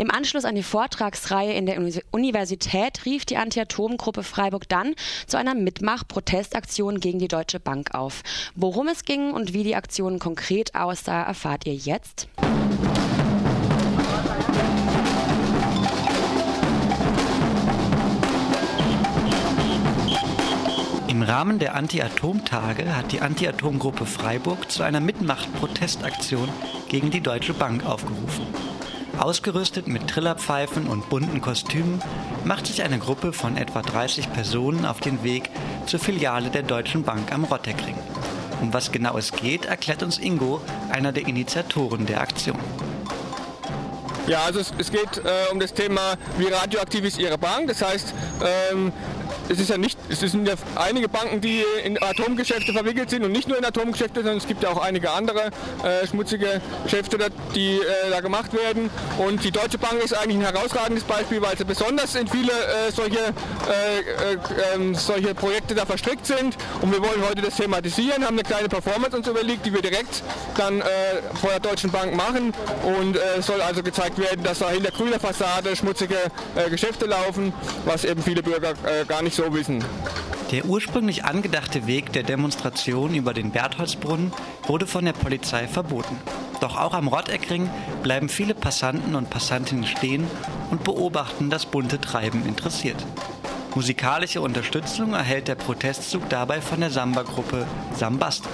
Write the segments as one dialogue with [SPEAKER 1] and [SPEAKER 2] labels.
[SPEAKER 1] Im Anschluss an die Vortragsreihe in der Universität rief die Anti-Atom-Gruppe Freiburg dann zu einer Mitmach-Protestaktion gegen die Deutsche Bank auf. Worum es ging und wie die Aktion konkret aussah, erfahrt ihr jetzt.
[SPEAKER 2] Im Rahmen der Anti-Atom-Tage hat die Anti-Atom-Gruppe Freiburg zu einer Mitmacht-Protestaktion gegen die Deutsche Bank aufgerufen. Ausgerüstet mit Trillerpfeifen und bunten Kostümen macht sich eine Gruppe von etwa 30 Personen auf den Weg zur Filiale der Deutschen Bank am Rottekring. Um was genau es geht, erklärt uns Ingo, einer der Initiatoren der Aktion.
[SPEAKER 3] Ja, also es, es geht äh, um das Thema, wie radioaktiv ist Ihre Bank. Das heißt, ähm, es ist ja nicht, es sind ja einige Banken, die in Atomgeschäfte verwickelt sind und nicht nur in Atomgeschäfte, sondern es gibt ja auch einige andere äh, schmutzige Geschäfte, die äh, da gemacht werden. Und die Deutsche Bank ist eigentlich ein herausragendes Beispiel, weil sie besonders in viele äh, solche, äh, äh, ähm, solche Projekte da verstrickt sind. Und wir wollen heute das thematisieren, haben eine kleine Performance uns überlegt, die wir direkt dann äh, vor der Deutschen Bank machen. Und es soll also gezeigt werden, dass da hinter grüner Fassade schmutzige Geschäfte laufen, was eben viele Bürger gar nicht so so wissen.
[SPEAKER 2] Der ursprünglich angedachte Weg der Demonstration über den Bertholdsbrunnen wurde von der Polizei verboten. Doch auch am Rotteckring bleiben viele Passanten und Passantinnen stehen und beobachten das bunte Treiben interessiert. Musikalische Unterstützung erhält der Protestzug dabei von der Samba-Gruppe Sambasta.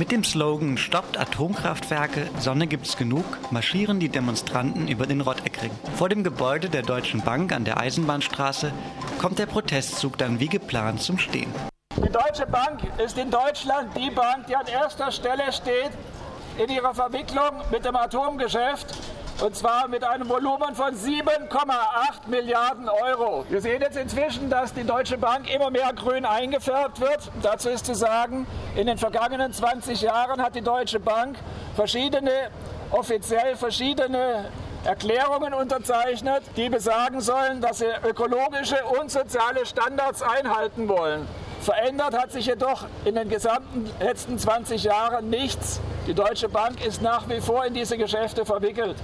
[SPEAKER 2] Mit dem Slogan Stoppt Atomkraftwerke, Sonne gibt's genug marschieren die Demonstranten über den Rotteckring. Vor dem Gebäude der Deutschen Bank an der Eisenbahnstraße kommt der Protestzug dann wie geplant zum Stehen.
[SPEAKER 4] Die Deutsche Bank ist in Deutschland die Bank, die an erster Stelle steht in ihrer Verwicklung mit dem Atomgeschäft und zwar mit einem Volumen von 7,8 Milliarden Euro. Wir sehen jetzt inzwischen, dass die Deutsche Bank immer mehr grün eingefärbt wird. Dazu ist zu sagen, in den vergangenen 20 Jahren hat die Deutsche Bank verschiedene, offiziell verschiedene Erklärungen unterzeichnet, die besagen sollen, dass sie ökologische und soziale Standards einhalten wollen. Verändert hat sich jedoch in den gesamten letzten 20 Jahren nichts. Die Deutsche Bank ist nach wie vor in diese Geschäfte verwickelt.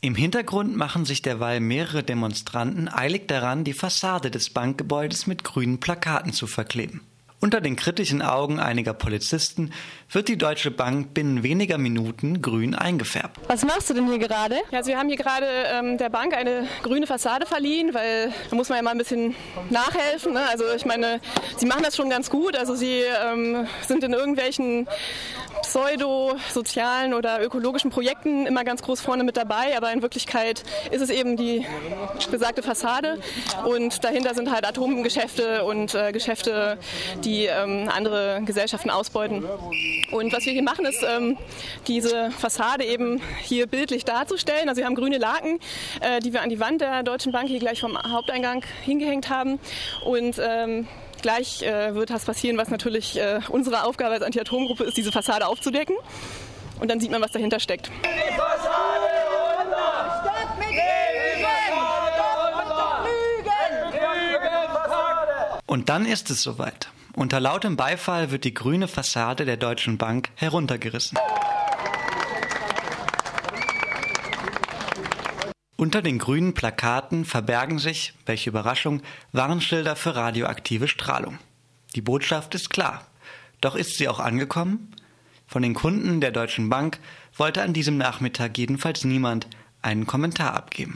[SPEAKER 2] Im Hintergrund machen sich derweil mehrere Demonstranten eilig daran, die Fassade des Bankgebäudes mit grünen Plakaten zu verkleben. Unter den kritischen Augen einiger Polizisten wird die Deutsche Bank binnen weniger Minuten grün eingefärbt.
[SPEAKER 1] Was machst du denn hier gerade?
[SPEAKER 5] Ja, also wir haben hier gerade ähm, der Bank eine grüne Fassade verliehen, weil da muss man ja mal ein bisschen nachhelfen. Ne? Also ich meine, sie machen das schon ganz gut. Also sie ähm, sind in irgendwelchen pseudo-sozialen oder ökologischen Projekten immer ganz groß vorne mit dabei, aber in Wirklichkeit ist es eben die besagte Fassade und dahinter sind halt Atomgeschäfte und äh, Geschäfte, die ähm, andere Gesellschaften ausbeuten. Und was wir hier machen, ist ähm, diese Fassade eben hier bildlich darzustellen. Also wir haben grüne Laken, äh, die wir an die Wand der Deutschen Bank hier gleich vom Haupteingang hingehängt haben und ähm, Gleich äh, wird das passieren, was natürlich äh, unsere Aufgabe als Anti-Atom-Gruppe ist, diese Fassade aufzudecken. Und dann sieht man, was dahinter steckt. Die Fassade runter! Stopp mit
[SPEAKER 2] Und dann ist es soweit. Unter lautem Beifall wird die grüne Fassade der Deutschen Bank heruntergerissen. Unter den grünen Plakaten verbergen sich, welche Überraschung, Warnschilder für radioaktive Strahlung. Die Botschaft ist klar. Doch ist sie auch angekommen? Von den Kunden der Deutschen Bank wollte an diesem Nachmittag jedenfalls niemand einen Kommentar abgeben.